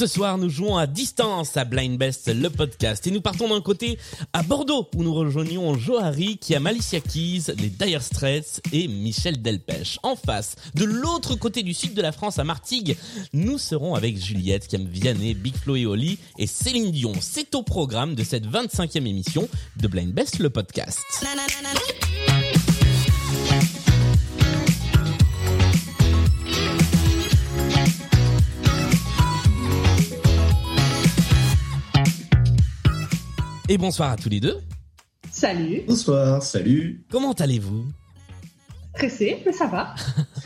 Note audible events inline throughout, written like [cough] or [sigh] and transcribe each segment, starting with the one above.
Ce soir, nous jouons à distance à Blind Best, le podcast. Et nous partons d'un côté à Bordeaux, où nous rejoignons Johari, qui a Malicia Keys, les Dire Straits et Michel Delpech. En face, de l'autre côté du sud de la France, à Martigues, nous serons avec Juliette, aime Vianney, Big Flo et Oli et Céline Dion. C'est au programme de cette 25e émission de Blind Best, le podcast. Et bonsoir à tous les deux. Salut. Bonsoir, salut. Comment allez-vous? Pressé, mais ça va. [laughs]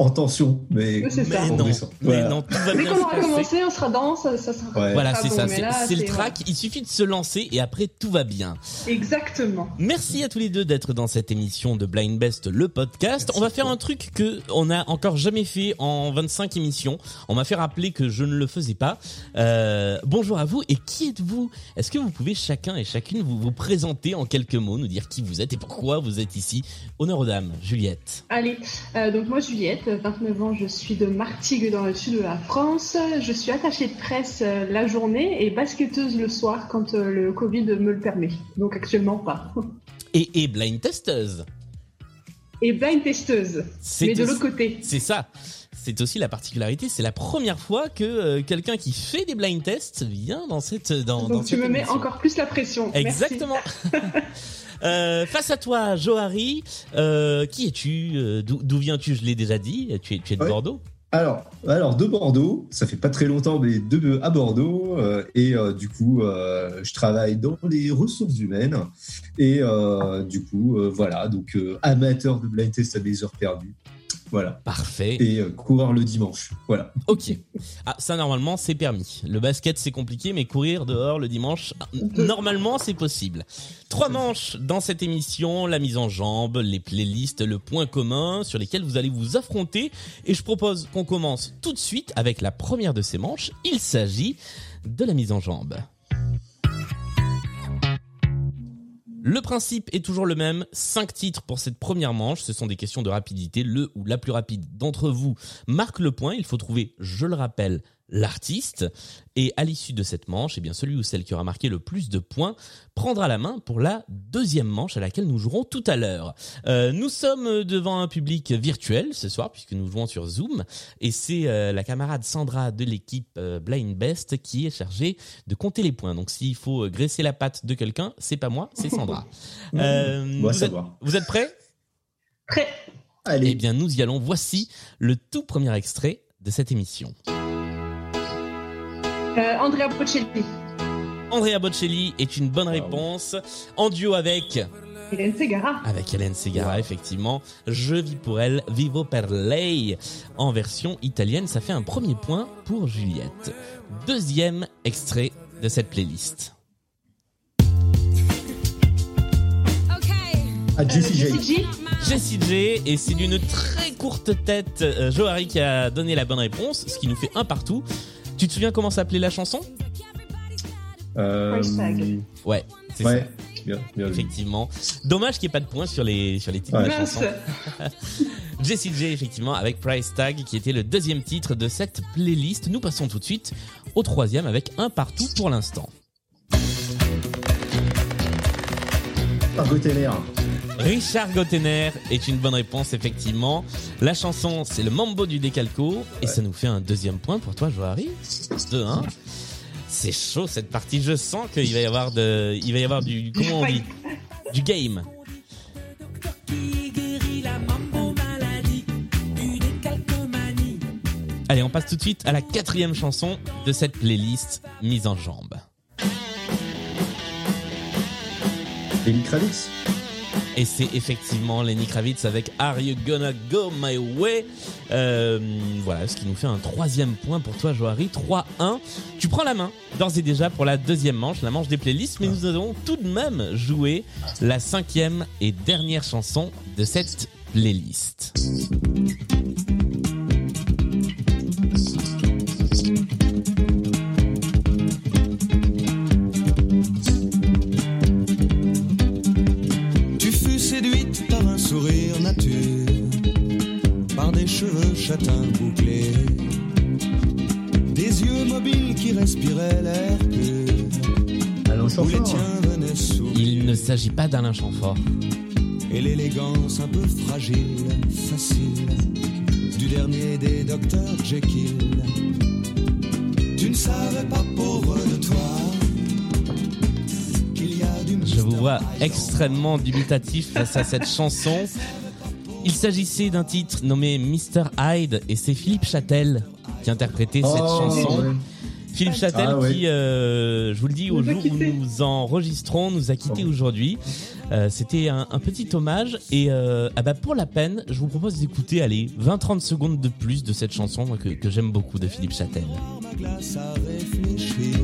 en tension, mais, Oui, c'est ça. Mais on non, mais Voilà. non, tout va Dès bien qu'on se aura passer. commencé, on sera dans, ça, ça sera Ouais. Voilà, c'est bon, ça, mais c'est le track. Il suffit de se lancer et après tout va bien. Exactement. Merci à tous les deux d'être dans cette émission de Blind Best, le podcast. on va faire un truc que on a encore jamais fait en 25 émissions. On m'a fait rappeler que je ne le faisais pas. Euh, bonjour à vous et qui êtes-vous? Est-ce que vous pouvez chacun et chacune vous vous présenter en quelques mots, nous dire qui vous êtes et pourquoi vous êtes ici? Honneur aux dames, Juliette. Allez, euh, donc moi Juliette, 29 ans, je suis de Martigues dans le sud de la France. Je suis attachée de presse euh, la journée et basketteuse le soir quand euh, le Covid me le permet. Donc actuellement pas. [laughs] Et, et blind testeuse. Et blind testeuse, mais de l'autre côté. C'est ça. C'est aussi la particularité. C'est la première fois que euh, quelqu'un qui fait des blind tests vient dans cette dans, dans Donc tu cette me mets émission. encore plus la pression. Exactement. [laughs] Euh, face à toi, Johari, euh, qui es-tu Euh, D'où viens-tu Je l'ai déjà dit. Tu es, tu es de Ouais. Bordeaux. Alors, alors de Bordeaux, ça fait pas très longtemps, mais de à Bordeaux, euh, et euh, du coup, euh, je travaille dans les ressources humaines, et du coup, voilà, donc amateur de blind test à des heures perdues, voilà, Parfait. et euh, courir le dimanche, voilà. Ok. Ah, ça normalement c'est permis. Le basket c'est compliqué, mais courir dehors le dimanche, normalement c'est possible. Trois manches dans cette émission la mise en jambe, les playlists, le point commun sur lesquels vous allez vous affronter. Et je propose qu'on commence tout de suite avec la première de ces manches. Il s'agit de la mise en jambe. Le principe est toujours le même. Cinq titres pour cette première manche. Ce sont des questions de rapidité. Le ou la plus rapide d'entre vous marque le point. Il faut trouver, je le rappelle, l'artiste. Et à l'issue de cette manche, eh bien, celui ou celle qui aura marqué le plus de points prendra la main pour la deuxième manche à laquelle nous jouerons tout à l'heure. Euh, nous sommes devant un public virtuel ce soir puisque nous jouons sur Zoom et c'est euh, la camarade Sandra de l'équipe euh, Blind Best qui est chargée de compter les points. Donc s'il faut graisser la patte de quelqu'un, c'est pas moi, c'est Sandra. [laughs] Euh, vous, êtes, vous êtes prêts? Très. Allez, Eh bien, nous y allons. Voici le tout premier extrait de cette émission. Euh, Andrea Bocelli. Andrea Bocelli est une bonne réponse. En duo avec, Hélène Segara. avec Hélène Segara, effectivement. Je vis pour elle, Vivo per lei. En version italienne, ça fait un premier point pour Juliette. Deuxième extrait de cette playlist. à Jessie J. Jessie J. Jessie J, et c'est d'une très courte tête, euh, Johari qui a donné la bonne réponse, ce qui nous fait un partout. Tu te souviens comment s'appelait la chanson Euh, Price tag. Ouais, c'est ouais, ça. bien, bien vu. Effectivement. Dommage qu'il n'y ait pas de points sur les, sur les titres Ouais. de la chanson. [laughs] Jessie J, effectivement, avec Price Tag, qui était le deuxième titre de cette playlist. Nous passons tout de suite au troisième avec un partout pour l'instant. Margot Teller. Richard Gottener est une bonne réponse, effectivement. La chanson, c'est le Mambo du Décalco, et ça nous fait un deuxième point pour toi, Johari. 2-1. C'est chaud cette partie. Je sens qu'il va y avoir de, il va y avoir du, comment on dit, du game. Allez, on passe tout de suite à la quatrième chanson de cette playlist mise en jambe. Lenny Kravitz? Et c'est effectivement Lenny Kravitz avec Are You Gonna Go My Way? Euh, Voilà, ce qui nous fait un troisième point pour toi, Johari. 3-1. Tu prends la main, d'ores et déjà, pour la deuxième manche, la manche des playlists, mais nous allons tout de même jouer la cinquième et dernière chanson de cette playlist. L'air pur. Alain Chamfort. Il ne s'agit pas d'Alain Chamfort. Et l'élégance un peu fragile, facile, du dernier des docteurs Jekyll. Tu ne savais pas, pauvre de toi, qu'il y a du Je vous vois extrêmement dubitatif face à cette chanson. Il s'agissait d'un titre nommé Mr. Hyde et c'est Philippe Châtel qui interprétait cette Oh, chanson. ouais. Philippe Châtel Ah ouais. qui, euh, je vous le dis, au jour où nous enregistrons, nous a quittés Oh. aujourd'hui. Euh, C'était un, un petit hommage et euh, ah bah pour la peine, je vous propose d'écouter, allez, 20-30 secondes de plus de cette chanson moi, que, que j'aime beaucoup de Philippe Châtel. ma glace à réfléchir.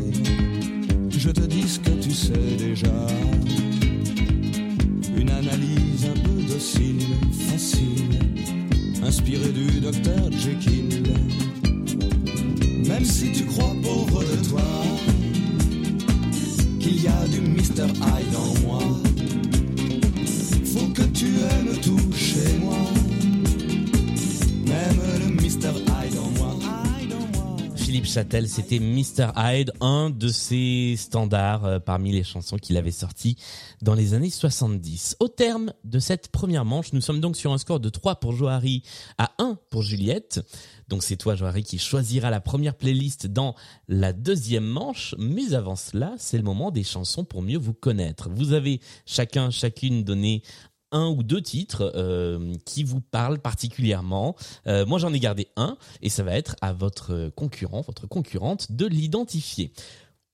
Je te dis ce que tu sais déjà. Une analyse un peu docile, facile, inspirée du docteur Jekyll. Même si tu crois, pauvre de toi, qu'il y a du Mr. Hyde en moi. Faut que tu aimes tout Philippe Châtel, c'était Mr. Hyde, un de ses standards euh, parmi les chansons qu'il avait sorties dans les années 70. Au terme de cette première manche, nous sommes donc sur un score de 3 pour Johari à 1 pour Juliette. Donc c'est toi, Johari, qui choisira la première playlist dans la deuxième manche. Mais avant cela, c'est le moment des chansons pour mieux vous connaître. Vous avez chacun, chacune donné un ou deux titres euh, qui vous parlent particulièrement. Euh, moi, j'en ai gardé un et ça va être à votre concurrent, votre concurrente, de l'identifier.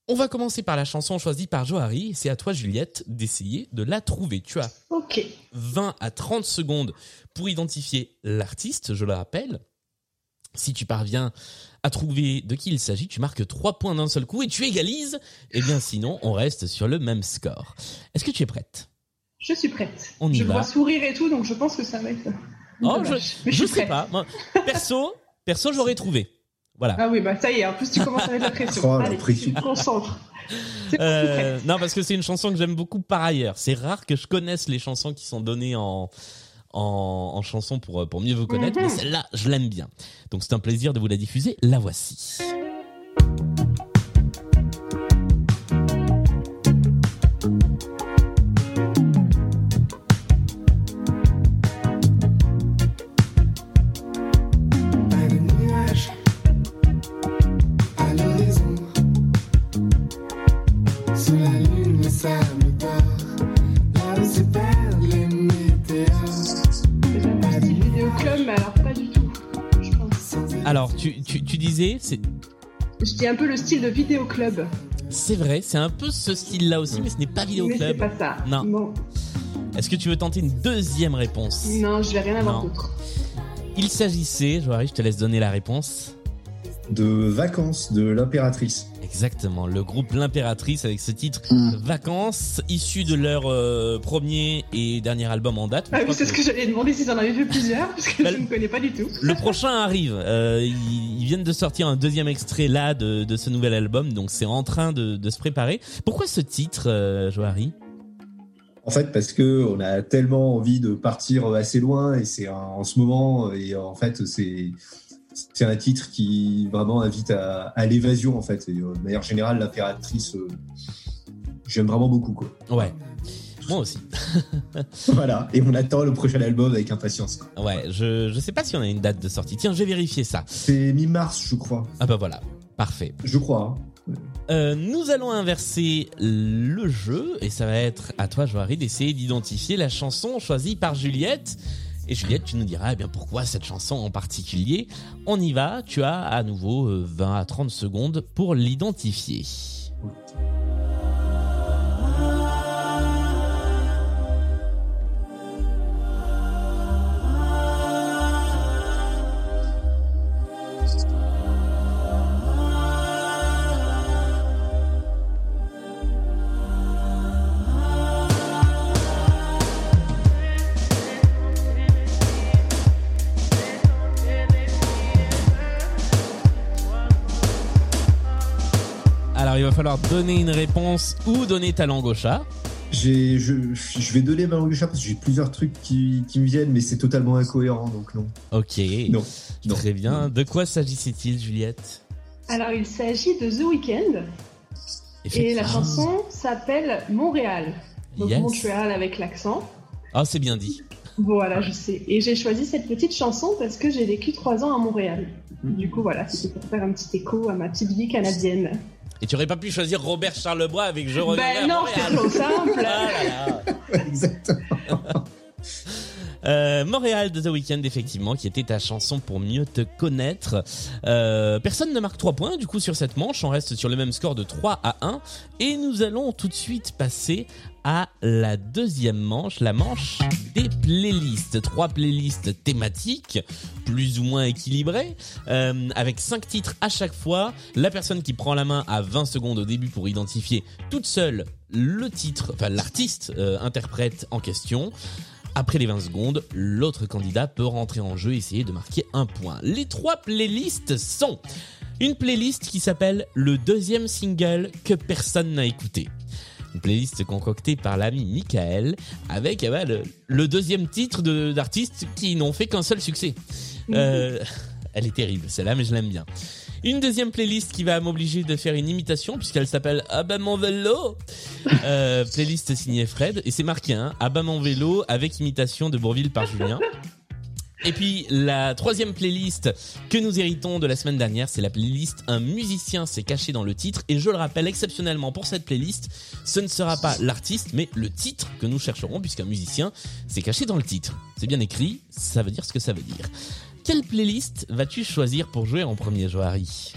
On va commencer par la chanson choisie par Johari. C'est à toi, Juliette, d'essayer de la trouver. Tu as Ok. 20 à 30 secondes pour identifier l'artiste, je le rappelle. Si tu parviens à trouver de qui il s'agit, tu marques 3 points d'un seul coup et tu égalises. Et bien sinon, on reste sur le même score. Est-ce que tu es prête? Je suis prête. On y je va. vois sourire et tout, donc je pense que ça va être. Oh, dommage. je, Mais je suis sais prête. pas. Moi, perso, perso, j'aurais trouvé. Voilà. Ah oui, bah ça y est, en plus tu commences à mettre la pression. Oh, la Allez, pression. tu te concentres. Euh, non, parce que c'est une chanson que j'aime beaucoup par ailleurs. C'est rare que je connaisse les chansons qui sont données en en, en chanson pour pour mieux vous connaître, Mhm. mais celle-là, je l'aime bien. Donc c'est un plaisir de vous la diffuser. La voici. C'est Je dis un peu le style de vidéoclub. c'est vrai, c'est un peu ce style-là aussi, mais ce n'est pas Vidéo Mais c'est Club. pas ça. Non. Bon. Est-ce que tu veux tenter une deuxième réponse? Non, je vais rien avoir Non. d'autre. Il s'agissait, Joari, je te laisse donner la réponse. De vacances de l'impératrice. Exactement, le groupe L'Impératrice avec ce titre Hmm. Vacances, issu de leur euh, premier et dernier album en date. Ah Je oui, c'est ce que j'allais demander s'ils en avaient fait plusieurs, parce que Bah, je ne connais pas du tout. Le prochain arrive. Euh, ils, ils viennent de sortir un deuxième extrait là de, de ce nouvel album, donc c'est en train de, de se préparer. Pourquoi ce titre, euh, Johari En fait, parce que on a tellement envie de partir assez loin et c'est en ce moment et en fait c'est c'est un titre qui vraiment invite à, à l'évasion en fait. Et, euh, de manière générale, l'impératrice, euh, j'aime vraiment beaucoup quoi. Ouais, moi aussi. [laughs] Voilà. Et on attend le prochain album avec impatience. Ouais, je je sais pas si on a une date de sortie. Tiens, je vais vérifier ça. C'est mi-mars, je crois. Ah bah voilà, parfait. Je crois. hein. Euh, nous allons inverser le jeu et ça va être à toi, Johari, d'essayer d'identifier la chanson choisie par Juliette. Et Juliette, tu nous diras eh bien pourquoi cette chanson en particulier. On y va, tu as à nouveau euh, 20 à 30 secondes pour l'identifier. Falloir donner une réponse ou donner ta langue au chat. J'ai, je, je vais donner ma langue de chat parce que j'ai plusieurs trucs qui, qui me viennent, mais c'est totalement incohérent, donc non. Ok. Non. non. Très bien. De quoi s'agissait-il, Juliette? Alors, il s'agit de The Weeknd Et la chanson s'appelle Montréal. Donc Yes. Montréal avec l'accent. Ah, c'est bien dit. Voilà, je sais. Et j'ai choisi cette petite chanson parce que j'ai vécu trois ans à Montréal. Du coup, voilà, c'était pour faire un petit écho à ma petite vie canadienne. Et tu aurais pas pu choisir Robert Charlebois avec Je Ben à non, c'est trop simple. Ah là là. [laughs] Exactement. Euh, Montréal de The Weeknd, effectivement, qui était ta chanson pour mieux te connaître. Euh, personne ne marque 3 points, du coup, sur cette manche. On reste sur le même score de 3 à 1. Et nous allons tout de suite passer à la deuxième manche, la manche des playlists. Trois playlists thématiques, plus ou moins équilibrées, euh, avec cinq titres à chaque fois. La personne qui prend la main a 20 secondes au début pour identifier toute seule le titre, enfin l'artiste euh, interprète en question. Après les 20 secondes, l'autre candidat peut rentrer en jeu et essayer de marquer un point. Les trois playlists sont une playlist qui s'appelle le deuxième single que personne n'a écouté. Une playlist concoctée par l'ami Michael avec eh ben, le, le deuxième titre de- d'artistes qui n'ont fait qu'un seul succès. Euh, [laughs] elle est terrible celle-là mais je l'aime bien. Une deuxième playlist qui va m'obliger de faire une imitation puisqu'elle s'appelle bah mon vélo. Euh, [laughs] playlist signée Fred et c'est marqué hein, bah mon vélo avec imitation de Bourville par Julien. Et puis la troisième playlist que nous héritons de la semaine dernière, c'est la playlist Un musicien s'est caché dans le titre. Et je le rappelle exceptionnellement pour cette playlist, ce ne sera pas l'artiste, mais le titre que nous chercherons, puisqu'un musicien s'est caché dans le titre. C'est bien écrit, ça veut dire ce que ça veut dire. Quelle playlist vas-tu choisir pour jouer en premier, Joari?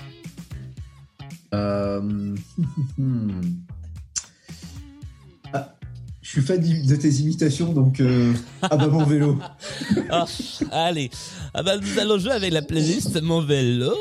Euh, [laughs] ah, je suis fan de tes imitations, donc euh, [laughs] ah bah mon vélo. Ah, Allez, ah bah, nous allons jouer avec la playlist Mon vélo.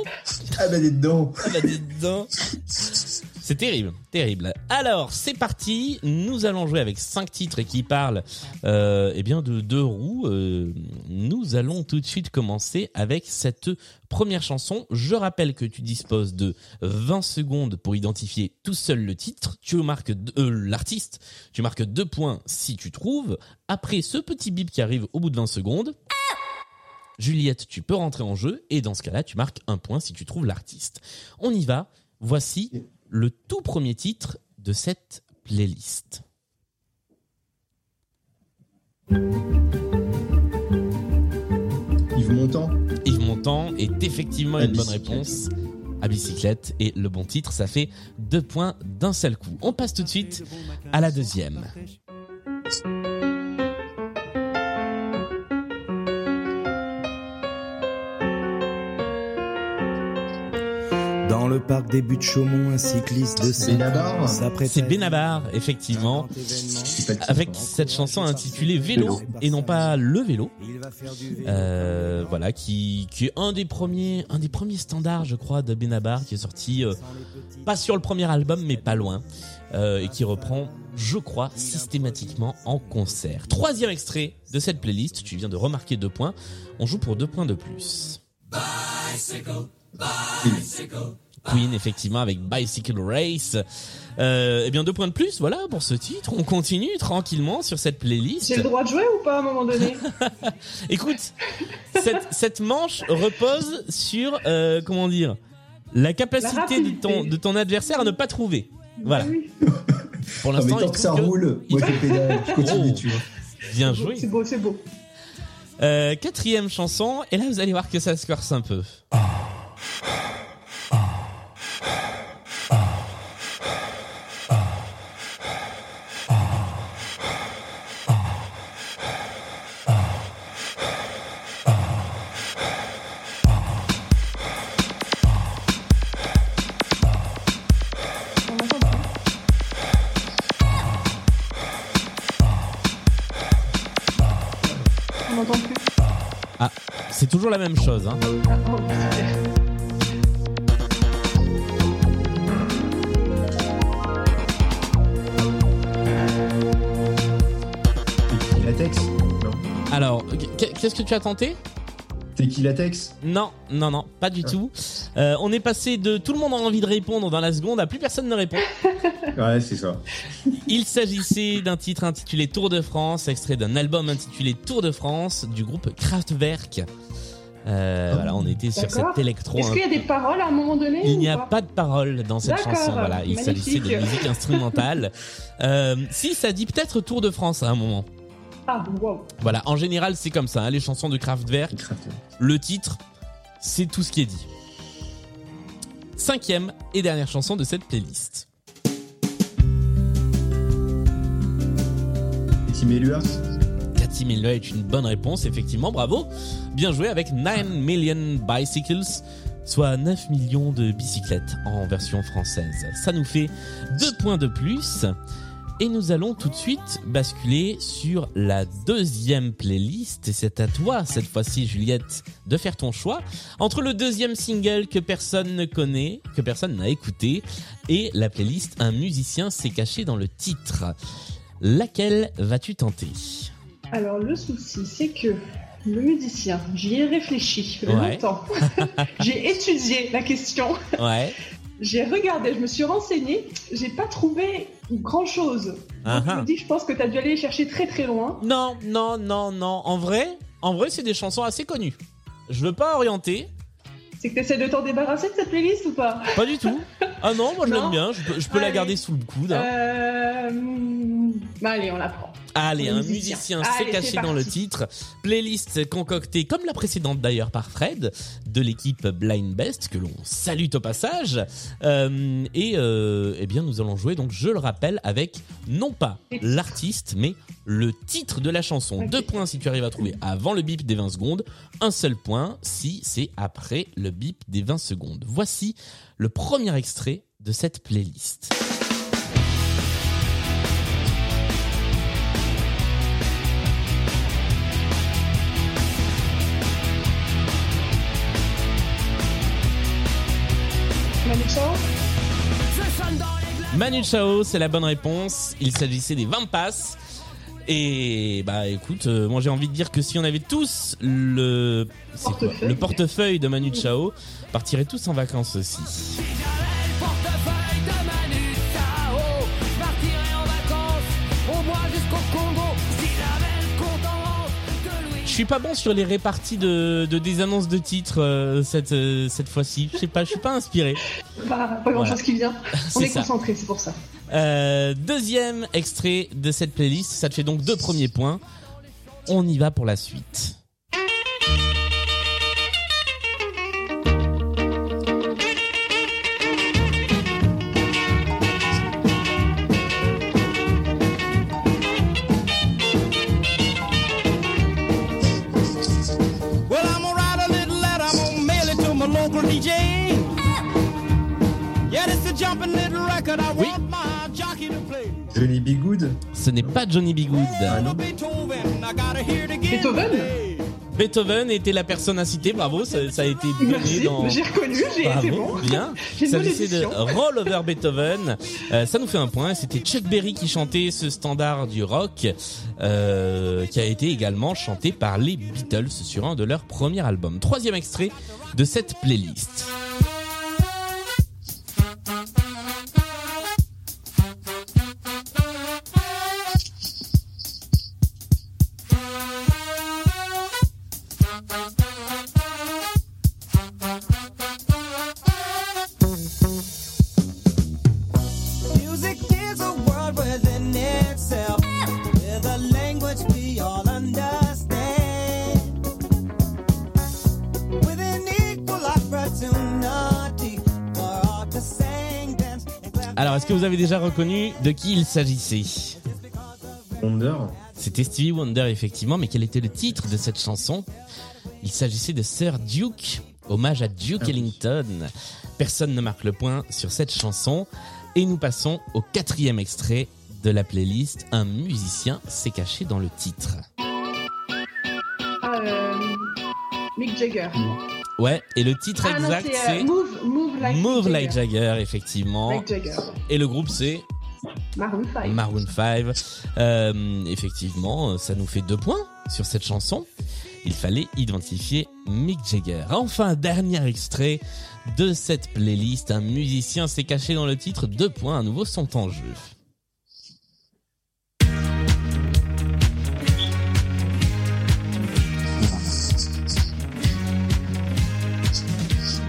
Ah bah des dedans. Ah bah, dis donc. [laughs] C'est terrible, terrible. Alors, c'est parti. Nous allons jouer avec cinq titres qui parlent, euh, eh bien, de deux roues. Euh, nous allons tout de suite commencer avec cette première chanson. Je rappelle que tu disposes de 20 secondes pour identifier tout seul le titre. Tu marques euh, l'artiste. Tu marques deux points si tu trouves. Après ce petit bip qui arrive au bout de 20 secondes. Juliette, tu peux rentrer en jeu et dans ce cas-là, tu marques un point si tu trouves l'artiste. On y va. Voici le tout premier titre de cette playlist. Yves Montand. Yves Montand est effectivement À une bonne réponse à bicyclette et le bon titre, ça fait deux points d'un seul coup. On passe tout de suite à la deuxième. Dans le parc des buttes Chaumont, un cycliste de 5 Benabar. ans s'apprête C'est Benabar, effectivement, avec cette chanson intitulée Vélo et non pas Le Vélo. Euh, voilà, qui, qui est un des premiers, un des premiers standards, je crois, de Benabar, qui est sorti euh, pas sur le premier album, mais pas loin, euh, et qui reprend, je crois, systématiquement en concert. Troisième extrait de cette playlist, tu viens de remarquer deux points, on joue pour deux points de plus. Queen, effectivement, avec Bicycle Race. Euh, eh bien, deux points de plus, voilà, pour ce titre. On continue tranquillement sur cette playlist. J'ai le droit de jouer ou pas à un moment donné? [laughs] Écoute, cette, cette manche repose sur, euh, comment dire, la capacité La de ton, de ton adversaire à ne pas trouver. Voilà. Oui, Pour l'instant, tant il que ça trouve que- roule, moi je pédale, je [laughs] continue, Oh. tu vois. Bien C'est joué. beau, c'est beau. Euh, quatrième chanson, et là vous allez voir que ça se corse un peu. On toujours la même chose. Hein. Latex Non. Alors, qu- qu'est-ce que tu as tenté? Tequila latex? Non, non, non, pas du tout. Euh, on est passé de tout le monde a envie de répondre dans la seconde à plus personne ne répond. [laughs] Ouais, c'est ça. Il s'agissait d'un titre intitulé Tour de France, extrait d'un album intitulé Tour de France du groupe Kraftwerk. Euh, voilà, on était sur cet électro. Est-ce qu'il y a des paroles à un moment donné Il n'y a pas de paroles dans cette chanson. Voilà, il s'agissait de musique instrumentale. [laughs] Euh, si, ça dit peut-être Tour de France à un moment. Ah, wow. Voilà, en général, c'est comme ça. hein, les chansons de Kraftwerk, le titre, c'est tout ce qui est dit. Cinquième et dernière chanson de cette playlist. Miller. Cathy Miller est une bonne réponse, effectivement, bravo. Bien joué avec 9 million bicycles, soit 9 millions de bicyclettes en version française. Ça nous fait deux points de plus. Et nous allons tout de suite basculer sur la deuxième playlist. Et c'est à toi, cette fois-ci, Juliette, de faire ton choix entre le deuxième single que personne ne connaît, que personne n'a écouté, et la playlist Un musicien s'est caché dans le titre. Laquelle vas-tu tenter? Alors, le souci, c'est que le musicien, j'y ai réfléchi Ouais. longtemps. [laughs] j'ai étudié la question. Ouais. J'ai regardé, je me suis renseignée. J'ai pas trouvé grand chose. Je ah. me dis, je pense que tu as dû aller chercher très très loin. Non, non, non, non. En vrai, en vrai, c'est des chansons assez connues. Je veux pas orienter, C'est que tu essaies de t'en débarrasser de cette playlist ou pas? Pas du tout. [laughs] Ah non, moi je l'aime bien. Je peux, je peux la garder sous le coude. hein. Euh... Bah allez, on la prend. Allez, le un musicien. musicien Allez, s'est c'est caché dans le titre. Playlist concoctée comme la précédente d'ailleurs par Fred de l'équipe Blind Best que l'on salue au passage. Euh, et euh, eh bien nous allons jouer donc je le rappelle avec non pas l'artiste mais le titre de la chanson. Ok. Deux points si tu arrives à trouver avant le bip des 20 secondes. Un seul point si c'est après le bip des 20 secondes. Voici le premier extrait de cette playlist. Manu Chao Manu Chao, c'est la bonne réponse. Il s'agissait des 20 passes. Et bah écoute, euh, moi j'ai envie de dire que si on avait tous le Portefeuille. le portefeuille de Manu Chao, partirait tous en vacances aussi. Je suis pas bon sur les réparties de, de des annonces de titres euh, cette euh, cette fois-ci. Je sais pas, je suis pas inspiré. Pas, pas grand Voilà. chose qui vient. [laughs] On est concentré, c'est pour ça. Euh, deuxième extrait de cette playlist, ça te fait donc deux premiers points. On y va pour la suite. DJ. Yeah, this a jumping little record, I Oui. want my jockey to play. Johnny B. Good. Ce n'est pas Johnny B. Good. Little Beethoven, Beethoven était la personne à citer, bravo, ça, ça a été donné dans... j'ai reconnu, j'ai Bravo, bon. bien. [laughs] S'agissait de. Roll Over Beethoven. Euh, ça nous fait un point. C'était Chuck Berry qui chantait ce standard du rock, euh, qui a été également chanté par les Beatles sur un de leurs premiers albums. Troisième extrait de cette playlist. Avez déjà reconnu de qui il s'agissait Wonder. C'était Stevie Wonder, effectivement, mais quel était le titre de cette chanson? Il s'agissait de Sir Duke, hommage à Duke Ah oui. Ellington. Personne ne marque le point sur cette chanson. Et nous passons au quatrième extrait de la playlist. Un musicien s'est caché dans le titre. Ah, euh, Mick Jagger. Ouais, et le titre Ah exact c'est euh, Move, Move Like Move Mick Like Jagger, effectivement. Jagger. Et le groupe c'est Maroon 5. Maroon 5. Euh, effectivement, ça nous fait deux points sur cette chanson. Il fallait identifier Mick Jagger. Enfin, dernier extrait de cette playlist. Un musicien s'est caché dans le titre. Deux points à nouveau sont en jeu.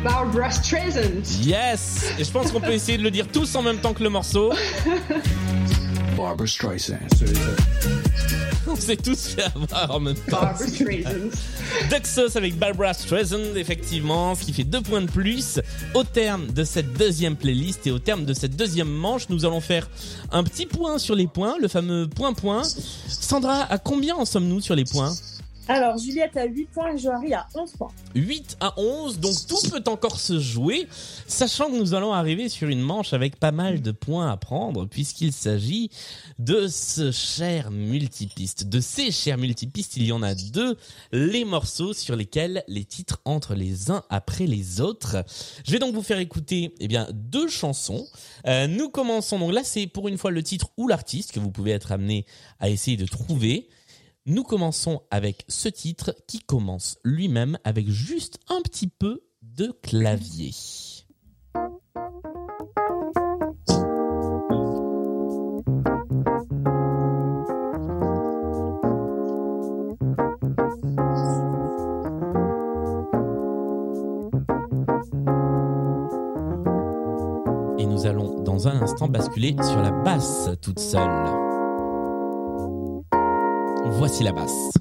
Barbara Streisand. Yes Et je pense qu'on peut essayer de le dire tous en même temps que le morceau. [laughs] Barbara Streisand. On s'est tous fait avoir en même temps. Barbara Streisand. Duxos avec Barbara Streisand, effectivement, ce qui fait deux points de plus. Au terme de cette deuxième playlist et au terme de cette deuxième manche, nous allons faire un petit point sur les points, le fameux point-point. Sandra, à combien en sommes-nous sur les points? Alors, Juliette a 8 points et Joari a 11 points. 8 à 11, donc tout peut encore se jouer, sachant que nous allons arriver sur une manche avec pas mal de points à prendre, puisqu'il s'agit de ce cher multipiste. De ces chers multipistes, il y en a deux, les morceaux sur lesquels les titres entrent les uns après les autres. Je vais donc vous faire écouter eh bien deux chansons. Euh, nous commençons, donc là c'est pour une fois le titre ou l'artiste que vous pouvez être amené à essayer de trouver. Nous commençons avec ce titre qui commence lui-même avec juste un petit peu de clavier. Et nous allons dans un instant basculer sur la basse toute seule. Voici la basse.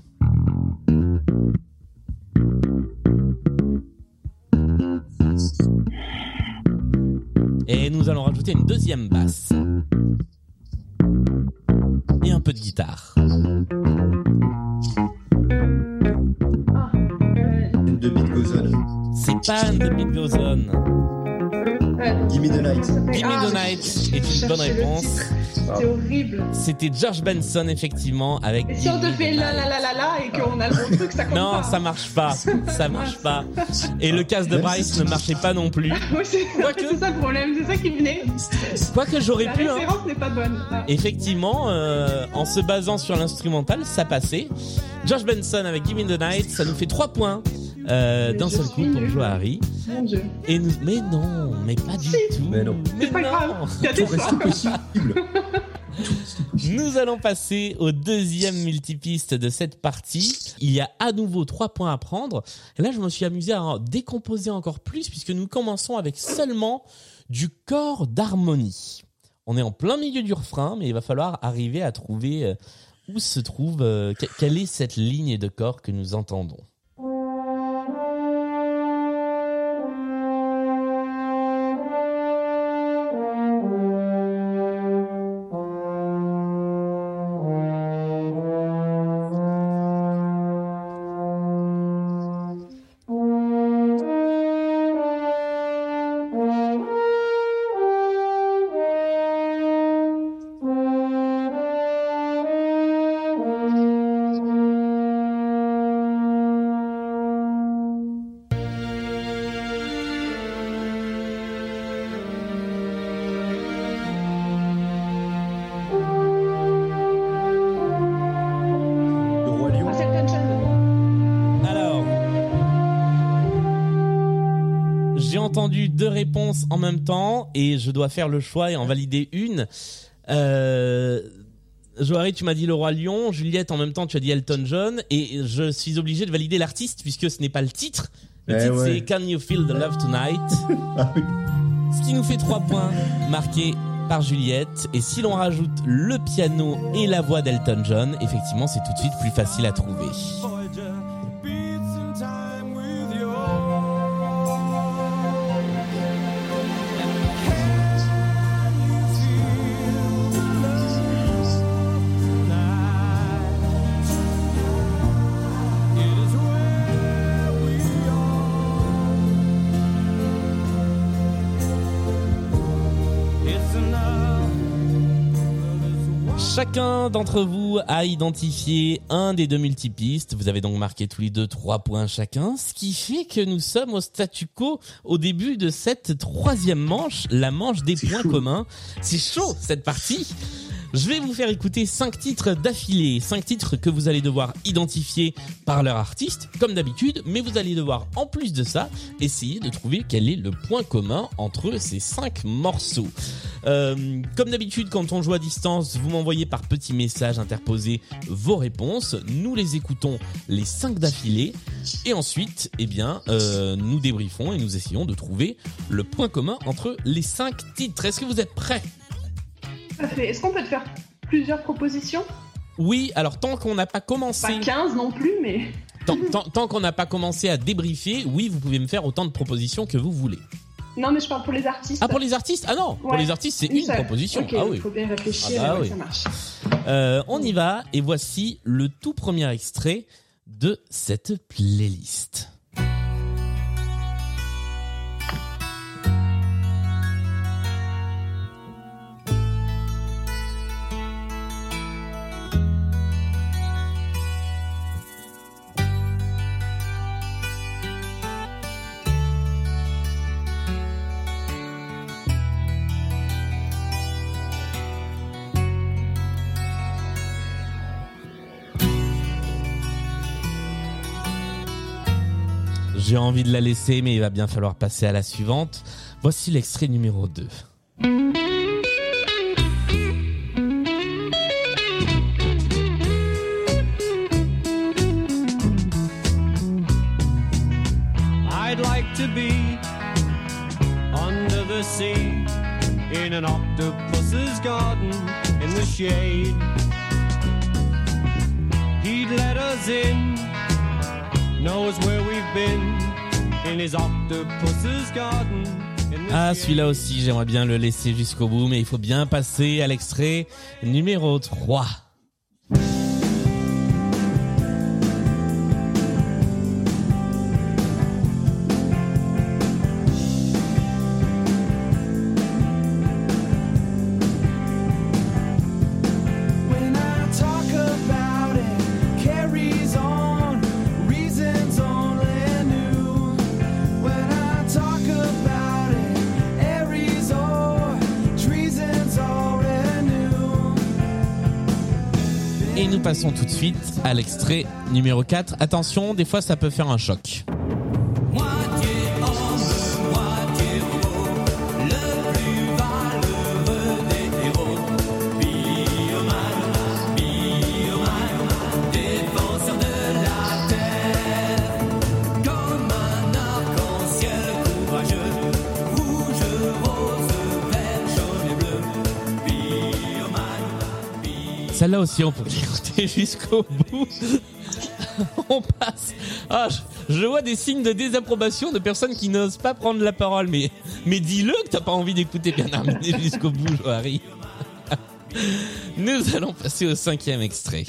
Et nous allons rajouter une deuxième basse. Et un peu de guitare. C'est pas the Beat Goes On. Gimme the Night. Gimme Ah, the Night est une bonne réponse. C'est horrible. C'était George Benson, effectivement, avec Et si on te Gimme fait la la la la la et qu'on a le bon truc, ça compte Non, pas. ça marche pas. [laughs] Ça marche pas. Et le casque de Bryce ne marchait pas non plus. [laughs] Oui, c'est ça le problème, c'est ça qui venait. Quoique j'aurais La pu, hein. référence n'est pas bonne. Ah. Effectivement, euh, en se basant sur l'instrumental, ça passait. George Benson avec Give Me the Night, ça nous fait 3 points euh, d'un seul coup pour nulle. Joari. Mon dieu. Et nous, mais non, mais pas du Si. tout. Mais non. Mais C'est pas non. grave. Il y a des possible. Nous allons passer au deuxième multipiste de cette partie. Il y a à nouveau trois points à prendre. Et là, je me suis amusé à en décomposer encore plus puisque nous commençons avec seulement du corps d'harmonie. On est en plein milieu du refrain, mais il va falloir arriver à trouver euh, où se trouve, euh, que- quelle est cette ligne de corps que nous entendons. Entendu deux réponses en même temps et je dois faire le choix et en valider une. Euh, Joari, tu m'as dit le roi lion. Juliette, en même temps, tu as dit Elton John et je suis obligé de valider l'artiste puisque ce n'est pas le titre. Le Eh titre ouais. c'est Can You Feel the Love Tonight, Ah oui. ce qui nous fait trois points marqués par Juliette. Et si l'on rajoute le piano et la voix d'Elton John, effectivement, c'est tout de suite plus facile à trouver. Chacun d'entre vous a identifié un des deux multipistes. Vous avez donc marqué tous les deux trois points chacun, ce qui fait que nous sommes au statu quo au début de cette troisième manche, la manche des points communs. C'est chaud cette partie. Je vais vous faire écouter cinq titres d'affilée, cinq titres que vous allez devoir identifier par leur artiste, comme d'habitude, mais vous allez devoir, en plus de ça, essayer de trouver quel est le point commun entre ces cinq morceaux. Euh, comme d'habitude, quand on joue à distance, vous m'envoyez par petits messages interposés vos réponses. Nous les écoutons les cinq d'affilée, et ensuite, eh bien, euh, nous débriefons et nous essayons de trouver le point commun entre les cinq titres. Est-ce que vous êtes prêts? Tout à fait. Est-ce qu'on peut te faire plusieurs propositions? Oui, alors tant qu'on n'a pas commencé, Pas 15 non plus, mais. tant, tant- tant qu'on n'a pas commencé à débriefer, oui, vous pouvez me faire autant de propositions que vous voulez. Non, mais je parle pour les artistes. Ah, pour les artistes? Ah non, pour les artistes, c'est une proposition. Ah il oui. faut bien réfléchir. Ah bah ouais, oui. Ça marche. Euh, on y va, et voici le tout premier extrait de cette playlist. J'ai envie de la laisser, mais il va bien falloir passer à la suivante. Voici l'extrait numéro 2. I'd like to be under the sea in an octopus's garden in the shade. He'd let us in, knows where we've been in his octopus's garden. in the Ah, celui-là aussi, j'aimerais bien le laisser jusqu'au bout, mais il faut bien passer à l'extrait numéro 3. Suite à l'extrait numéro 4. Attention, des fois ça peut faire un choc. Celle-là aussi, on peut l'écouter [laughs] jusqu'au bout. on passe. Ah, je, vois des signes de désapprobation de personnes qui n'osent pas prendre la parole. Mais, dis-le que t'as pas envie d'écouter Bernard Minet jusqu'au bout, Joharry. [laughs] Nous allons passer au cinquième extrait.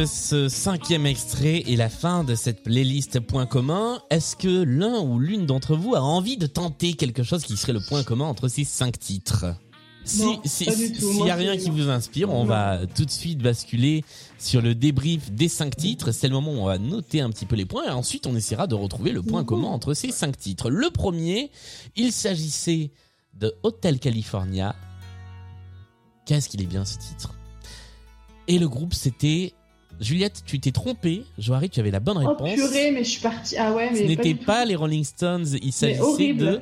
De ce cinquième extrait et la fin de cette playlist point commun. Est-ce que l'un ou l'une d'entre vous a envie de tenter quelque chose qui serait le point commun entre ces cinq titres? Si Non, s'il Moi, y a rien qui vous inspire, on Non. va tout de suite basculer sur le débrief des cinq titres. C'est le moment où on va noter un petit peu les points et ensuite on essaiera de retrouver le point commun entre ces cinq titres. Le premier, il s'agissait de Hotel California. Qu'est-ce qu'il est bien ce titre? Et le groupe c'était Juliette, tu t'es trompée. Johari, tu avais la bonne Oh réponse. purée, mais je suis partie. Ah ouais, mais. Ce n'était pas les Rolling Stones, il s'agissait horrible. de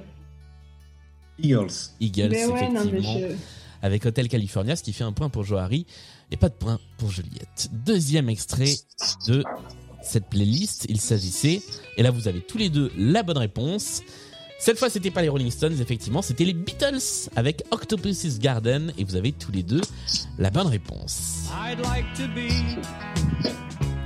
Eagles. Eagles, ouais, mais effectivement, je. avec Hotel California, ce qui fait un point pour Johari et pas de point pour Juliette. Deuxième extrait de cette playlist, il s'agissait, et là vous avez tous les deux la bonne réponse. Cette fois, c'était pas les Rolling Stones, effectivement, c'était les Beatles avec Octopus's Garden, et vous avez tous les deux la bonne réponse. I'd like to be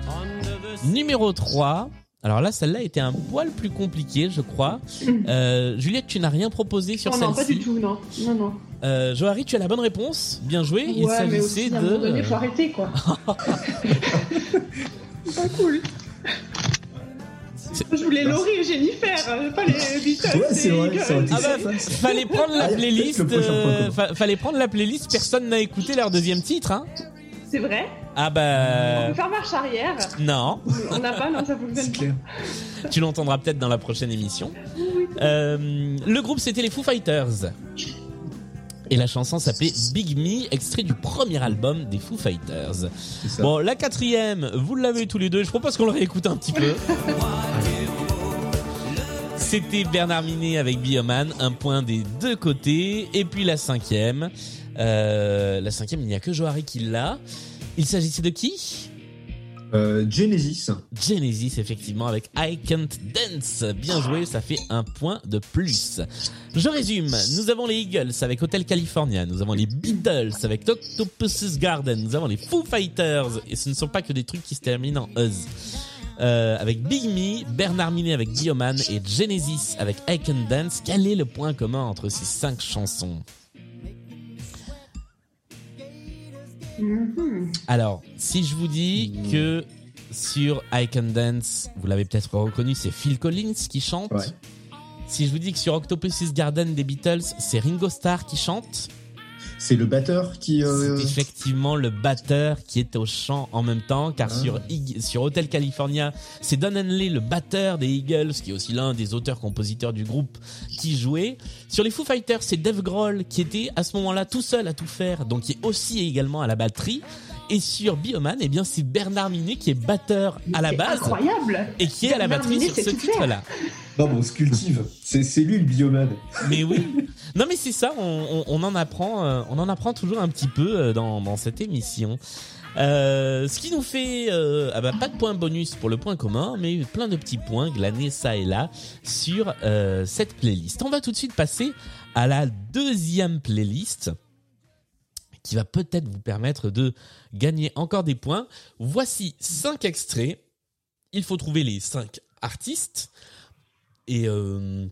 under the sea. Numéro 3, Alors là, celle-là était un poil plus compliquée, je crois. Euh, Juliette, tu n'as rien proposé sur Non, non, pas celle-ci. du tout, non. Non, non. Euh, Johari, tu as la bonne réponse. Bien joué. Il ouais, mais s'agissait de. donné, faut arrêter, quoi. [laughs] [laughs] C'est pas cool. Je voulais Laurie et Jennifer, euh, pas les Beatles. Ouais, c'est vrai, Eagles. ça aurait été Ah bah, ça, fallait prendre la peut-être playlist. le prochain euh, fa- fallait prendre la playlist. Personne n'a écouté leur deuxième titre, hein. C'est vrai Ah On bah peut faire marche arrière. non. On n'a pas, non, ça fonctionne C'est pas. clair. Tu l'entendras peut-être dans la prochaine émission. Euh, le groupe c'était les Foo Fighters. Et la chanson s'appelait Big Me, extrait du premier album des Foo Fighters. C'est ça. Bon, la quatrième, vous l'avez tous les deux. Je propose qu'on le réécoute un petit peu. [laughs] C'était Bernard Minet avec Bioman, un point des deux côtés. Et puis la cinquième, euh, la cinquième, il n'y a que Johari qui l'a. Il s'agissait de qui? Euh, Genesis. Genesis, effectivement, avec I Can't Dance. Bien joué, ça fait un point de plus. Je résume. Nous avons les Eagles avec Hotel California. Nous avons les Beatles avec Octopus's Garden. Nous avons les Foo Fighters. Et ce ne sont pas que des trucs qui se terminent en Us. Euh, avec Big Me, Bernard Minet avec Bioman et Genesis avec I Can Dance. Quel est le point commun entre ces cinq chansons Mhm. Alors, si je vous dis que sur I Can Dance, vous l'avez peut-être reconnu, c'est Phil Collins qui chante. Ouais. Si je vous dis que sur Octopus's Garden des Beatles, c'est Ringo Starr qui chante, C'est le batteur qui. euh, c'est effectivement le batteur qui est au chant en même temps, car Ah. sur, sur Hotel California, c'est Don Henley, le batteur des Eagles, qui est aussi l'un des auteurs-compositeurs du groupe, qui jouait. Sur les Foo Fighters, c'est Dave Grohl, qui était à ce moment-là tout seul à tout faire, donc qui est aussi également à la batterie. Et sur Bioman, eh bien, c'est Bernard Minet qui est batteur à la C'est base Incroyable. et qui est à la batterie Minet sur ce titre-là. Non, mais on se cultive. C'est lui le bioman. Mais oui. [laughs] Non, mais c'est ça. On, on- on en apprend, euh, on en apprend toujours un petit peu euh, dans, dans cette émission. Euh, ce qui nous fait, euh, ah bah, pas de point bonus pour le point commun, mais plein de petits points glanés ça et là sur euh, cette playlist. On va tout de suite passer à la deuxième playlist qui va peut-être vous permettre de gagner encore des points. Voici cinq extraits. Il faut trouver les cinq artistes et euh,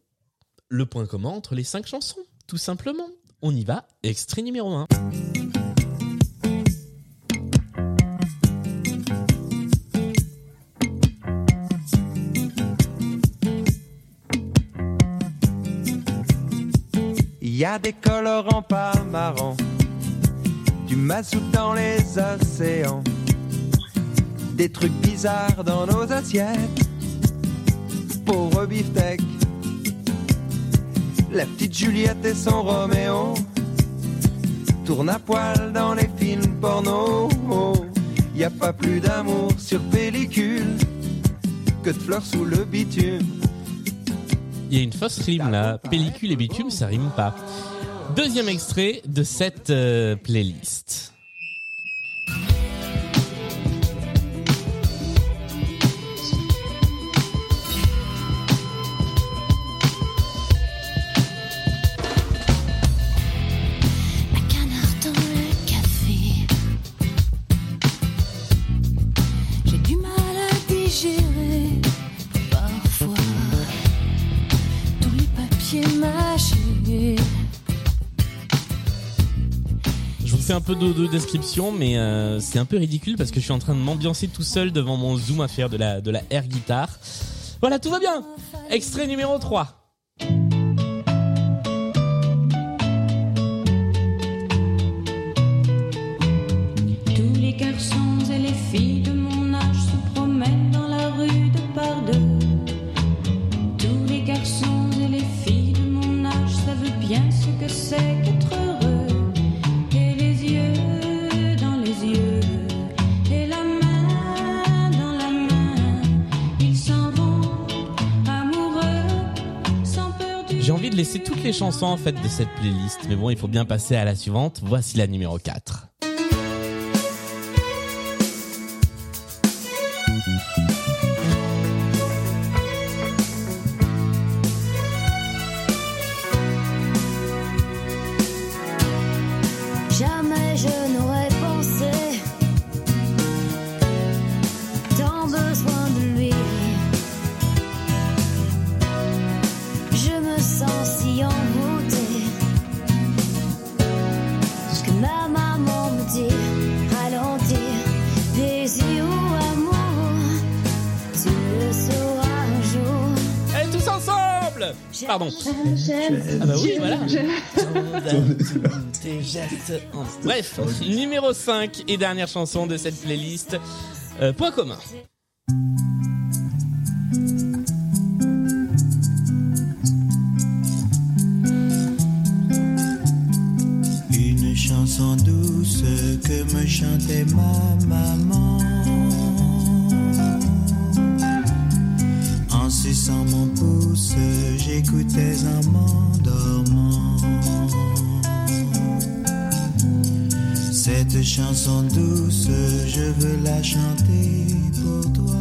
le point commun entre les cinq chansons, tout simplement. On y va, extrait numéro 1. Il y a des colorants pas marrants, du mazout dans les océans, des trucs bizarres dans nos assiettes, pauvre beefsteak, la petite Juliette et son Roméo, tourne à poil dans les films porno. Y a pas plus d'amour sur pellicule que de fleurs sous le bitume. Il y a une fausse rime là. Pellicule et bitume, ça rime pas. Deuxième extrait de cette euh, playlist. De, de description, mais euh, c'est un peu ridicule parce que je suis en train de m'ambiancer tout seul devant mon Zoom à faire de la, de air guitare. Voilà, tout va bien. Extrait numéro 3. Tous les garçons et les filles de mon âge se promènent dans la rue de par deux. Tous les garçons et les filles de mon âge savent bien ce que c'est qu'être laisser toutes les chansons en fait de cette playlist, mais bon, il faut bien passer à la suivante. Voici la numéro 4. Ah bah oui, voilà. Bref, numéro 5 et dernière chanson de cette playlist. Euh, point commun. Une chanson douce que me chantait ma maman. En suçant mon pouce, Cette chanson douce, je veux la chanter pour toi.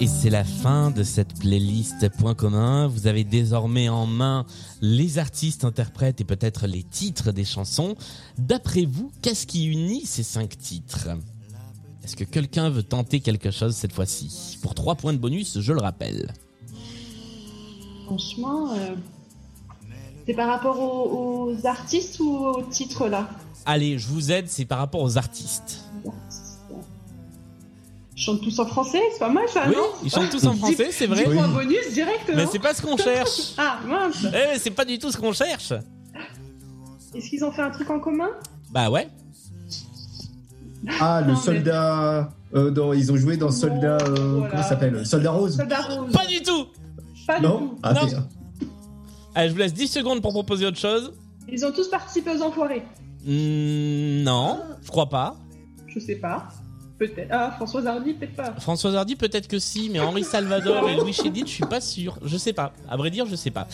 Et c'est la fin de cette playlist Point commun. Vous avez désormais en main les artistes, interprètes et peut-être les titres des chansons. D'après vous, qu'est-ce qui unit ces cinq titres? Est-ce que quelqu'un veut tenter quelque chose cette fois-ci? Pour trois points de bonus, je le rappelle. Franchement, euh, c'est par rapport aux, aux artistes ou au titre là? Allez, je vous aide, c'est par rapport aux artistes. Ils chantent tous en français, c'est pas mal ça, Oui, non? ils chantent tous en français, c'est vrai. 10 points Oui. bonus direct, Mais c'est pas ce qu'on cherche. [laughs] Ah mince Eh, c'est pas du tout ce qu'on cherche. Est-ce qu'ils ont fait un truc en commun? Bah ouais. Ah, le Non, mais- soldat. euh, dans- ils ont joué dans Soldat. euh, voilà. Comment ça s'appelle? Soldat Rose Soldat Rose. Pas du tout. Pas du Non tout. Ah, Non. Allez, je vous laisse 10 secondes pour proposer autre chose. Ils ont tous participé aux enfoirés. Hmm, non, je crois pas. Je sais pas. Peut-être. Ah, François Hardy, peut-être pas. François Hardy, peut-être que si, mais Henri Salvador et Louis Chédid, je suis pas sûr. Je sais pas. À vrai dire, je sais pas.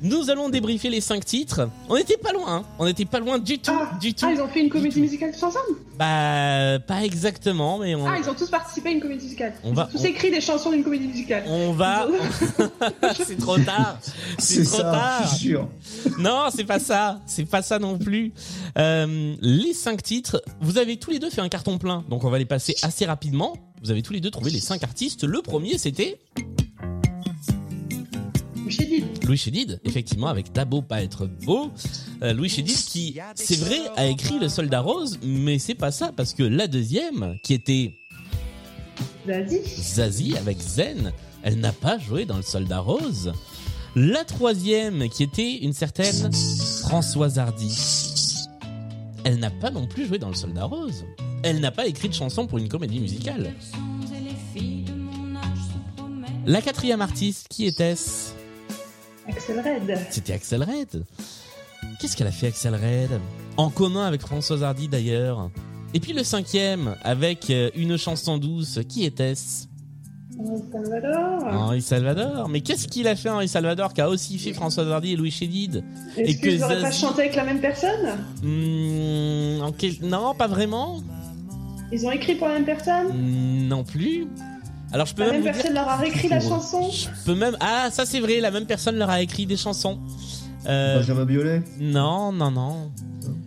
Nous allons débriefer les cinq titres. On était pas loin, hein. on était pas loin du tout, du tout. Ah, ils ont fait une comédie musicale tous ensemble Bah, pas exactement, mais on, Ah, ils ont tous participé à une comédie musicale. On ils va- ont tous on- écrit des chansons d'une comédie musicale. on va. [laughs] c'est trop tard. [laughs] C'est trop ça, tard. je suis sûr. Non, c'est pas ça. C'est pas ça non plus. Euh, les cinq titres, vous avez tous les deux fait un carton plein, donc on va les passer assez rapidement. Vous avez tous les deux trouvé les cinq artistes. Le premier, c'était Chédid. Louis Chédid, effectivement, avec T'as beau pas être beau. Euh, Louis Chédid qui, c'est vrai, a écrit Le Soldat Rose, mais c'est pas ça, parce que la deuxième, qui était Zazie. Zazie avec Zen, elle n'a pas joué dans Le Soldat Rose. La troisième, qui était une certaine Françoise Hardy, elle n'a pas non plus joué dans Le Soldat Rose. Elle n'a pas écrit de chanson pour une comédie musicale. La quatrième artiste, qui était-ce? Axel Red. C'était Axel Red. Qu'est-ce qu'elle a fait Axel Red? En commun avec Françoise Hardy d'ailleurs. Et puis le cinquième, avec euh, une chanson douce, qui était-ce? Oh, Salvador. Henri Salvador. Mais qu'est-ce qu'il a fait Henri Salvador qui a aussi fait Françoise Hardy et Louis Chédid? Est-ce qu'ils auraient pas Zazie- chanté avec la même personne? Hmm, en quel- Non, pas vraiment. Ils ont écrit pour la même personne? Hmm, Non plus. Alors je peux La même même vous dire personne leur a réécrit la chanson Je peux même. Ah, ça c'est vrai, la même personne leur a écrit des chansons. Euh, Benjamin Biolay Non, non, non.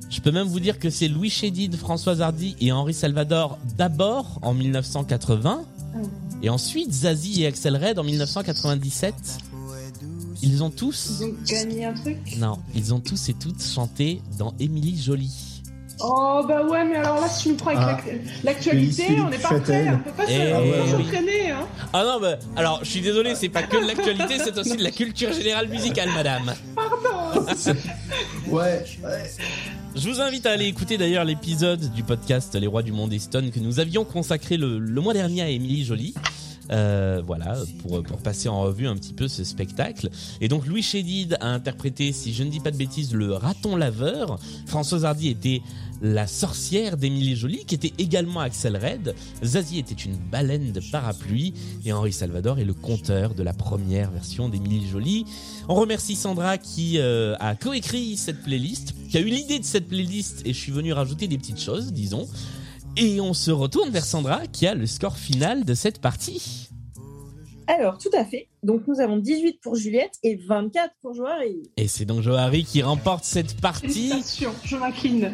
Je peux même vous dire que c'est Louis Chédid, Françoise Hardy et Henri Salvador d'abord en 1980 et ensuite Zazie et Axel Red en 1997. Ils ont tous. Ils ont gagné un truc? Non, ils ont tous et toutes chanté dans Émilie Jolie. Oh bah ouais, mais alors là, si tu nous prends avec Ah. l'ac- l'actualité, on n'est pas prêt, on peut pas se- Eh on peut pas oui. s'entraîner. Hein. Ah non, bah, alors je suis désolé, c'est pas que de l'actualité, c'est aussi de la culture générale musicale, madame. [laughs] Ouais, Je vous invite à aller écouter d'ailleurs l'épisode du podcast Les Rois du Monde et Stone que nous avions consacré le, le mois dernier à Émilie Jolie. Euh, voilà, pour, pour passer en revue un petit peu ce spectacle. Et donc Louis Chédid a interprété, si je ne dis pas de bêtises, le raton laveur. Françoise Hardy était la sorcière d'Émilie Jolie, qui était également Axel Red. Zazie était une baleine de parapluie. Et Henri Salvador est le conteur de la première version d'Émilie Jolie. On remercie Sandra qui euh, a coécrit cette playlist, qui a eu l'idée de cette playlist et je suis venu rajouter des petites choses, disons. Et on se retourne vers Sandra qui a le score final de cette partie. Alors, tout à fait. Donc, nous avons 18 pour Juliette et 24 pour Joari. Et c'est donc Johari qui remporte cette partie. Félicitations, Joaquin.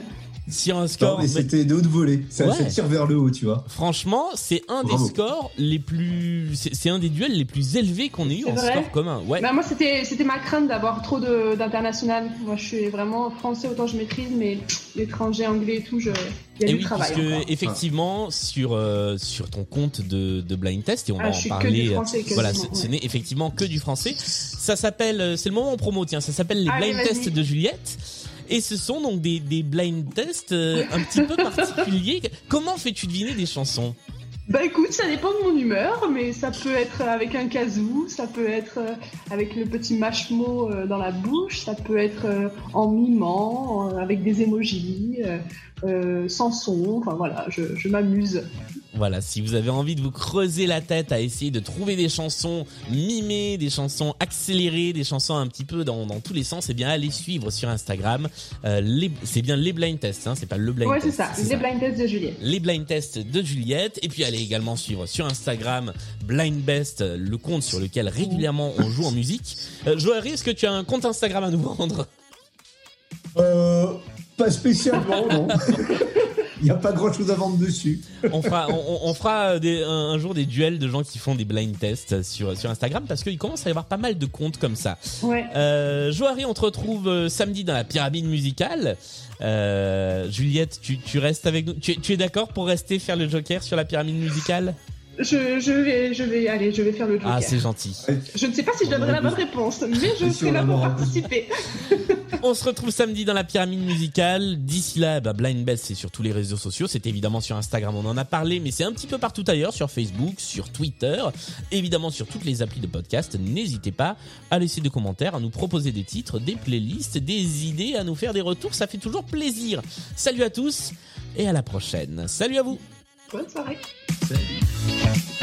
Sur un Non, score. mais mais- c'était de haute volée. Ça, Ouais. ça tire vers le haut, tu vois. Franchement, c'est un des scores les plus, c'est un des duels les plus élevés qu'on ait eu en score commun. Ouais. Bah, moi, c'était c'était ma crainte d'avoir trop de- d'international. Moi, je suis vraiment français, autant je maîtrise, mais l'étranger, anglais et tout, je... y a Et du oui, travail. puisque encore. effectivement sur euh, sur ton compte de, de blind test et on Ah, va en que parler. du euh, français, voilà, ce n'est effectivement que du français. Ça s'appelle, euh, c'est le moment en promo. Tiens, ça s'appelle les Allez, blind tests de Juliette. Et ce sont donc des, des blind tests euh, un petit peu [laughs] particuliers. Comment fais-tu deviner des chansons? Bah écoute, ça dépend de mon humeur, mais ça peut être avec un kazoo, ça peut être euh, avec le petit mashmo euh, dans la bouche, ça peut être en mimant, avec des emojis, euh, sans son, enfin voilà, je, je m'amuse. Voilà, si vous avez envie de vous creuser la tête à essayer de trouver des chansons mimées, des chansons accélérées, des chansons un petit peu dans, dans tous les sens, eh bien allez suivre sur Instagram. Euh, les- c'est bien les blind tests, hein, c'est pas le blind ouais, c'est test. ça, les blind tests de Juliette. les blind tests de Juliette et puis allez également suivre sur Instagram Blind Best le compte sur lequel régulièrement on joue en musique. Euh, Joël, est-ce que tu as un compte Instagram à nous vendre? Euh, pas spécialement, non. [laughs] Il n'y a pas grand chose à vendre dessus. on fera, on, on fera des- un, un jour des duels de gens qui font des blind tests sur, sur Instagram parce qu'il commence à y avoir pas mal de comptes comme ça. Ouais. Euh, Joari, on te retrouve euh, samedi dans la pyramide musicale. Euh, Juliette, tu, tu restes avec nous. Tu es d'accord pour rester faire le Joker sur la pyramide musicale? Je, je vais, je vais, allez, je vais faire le joker. Ah, c'est gentil. je ne sais pas si je donnerai la bonne réponse, mais je serai là pour participer. [laughs] On se retrouve samedi dans la pyramide musicale. D'ici là, bah, Blind Best, c'est sur tous les réseaux sociaux. C'est évidemment sur Instagram, on en a parlé, mais c'est un petit peu partout ailleurs, sur Facebook, sur Twitter, évidemment sur toutes les applis de podcast. N'hésitez pas à laisser des commentaires, à nous proposer des titres, des playlists, des idées, à nous faire des retours. Ça fait toujours plaisir. Salut à tous et à la prochaine. Salut à vous. Bonne soirée. Salut.